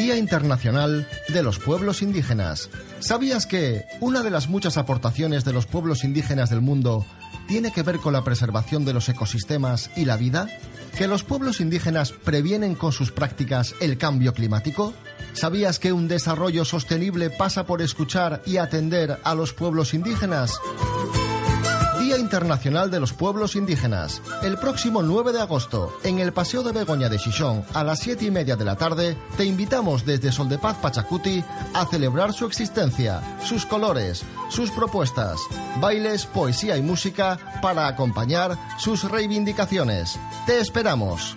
Día Internacional de los Pueblos Indígenas. ¿Sabías que una de las muchas aportaciones de los pueblos indígenas del mundo tiene que ver con la preservación de los ecosistemas y la vida? ¿Que los pueblos indígenas previenen con sus prácticas el cambio climático? ¿Sabías que un desarrollo sostenible pasa por escuchar y atender a los pueblos indígenas? Día Internacional de los Pueblos Indígenas. El próximo 9 de agosto, en el Paseo de Begoña de Chichón, a las 7 y media de la tarde, te invitamos desde Sol de Paz Pachacuti a celebrar su existencia, sus colores, sus propuestas, bailes, poesía y música para acompañar sus reivindicaciones. Te esperamos.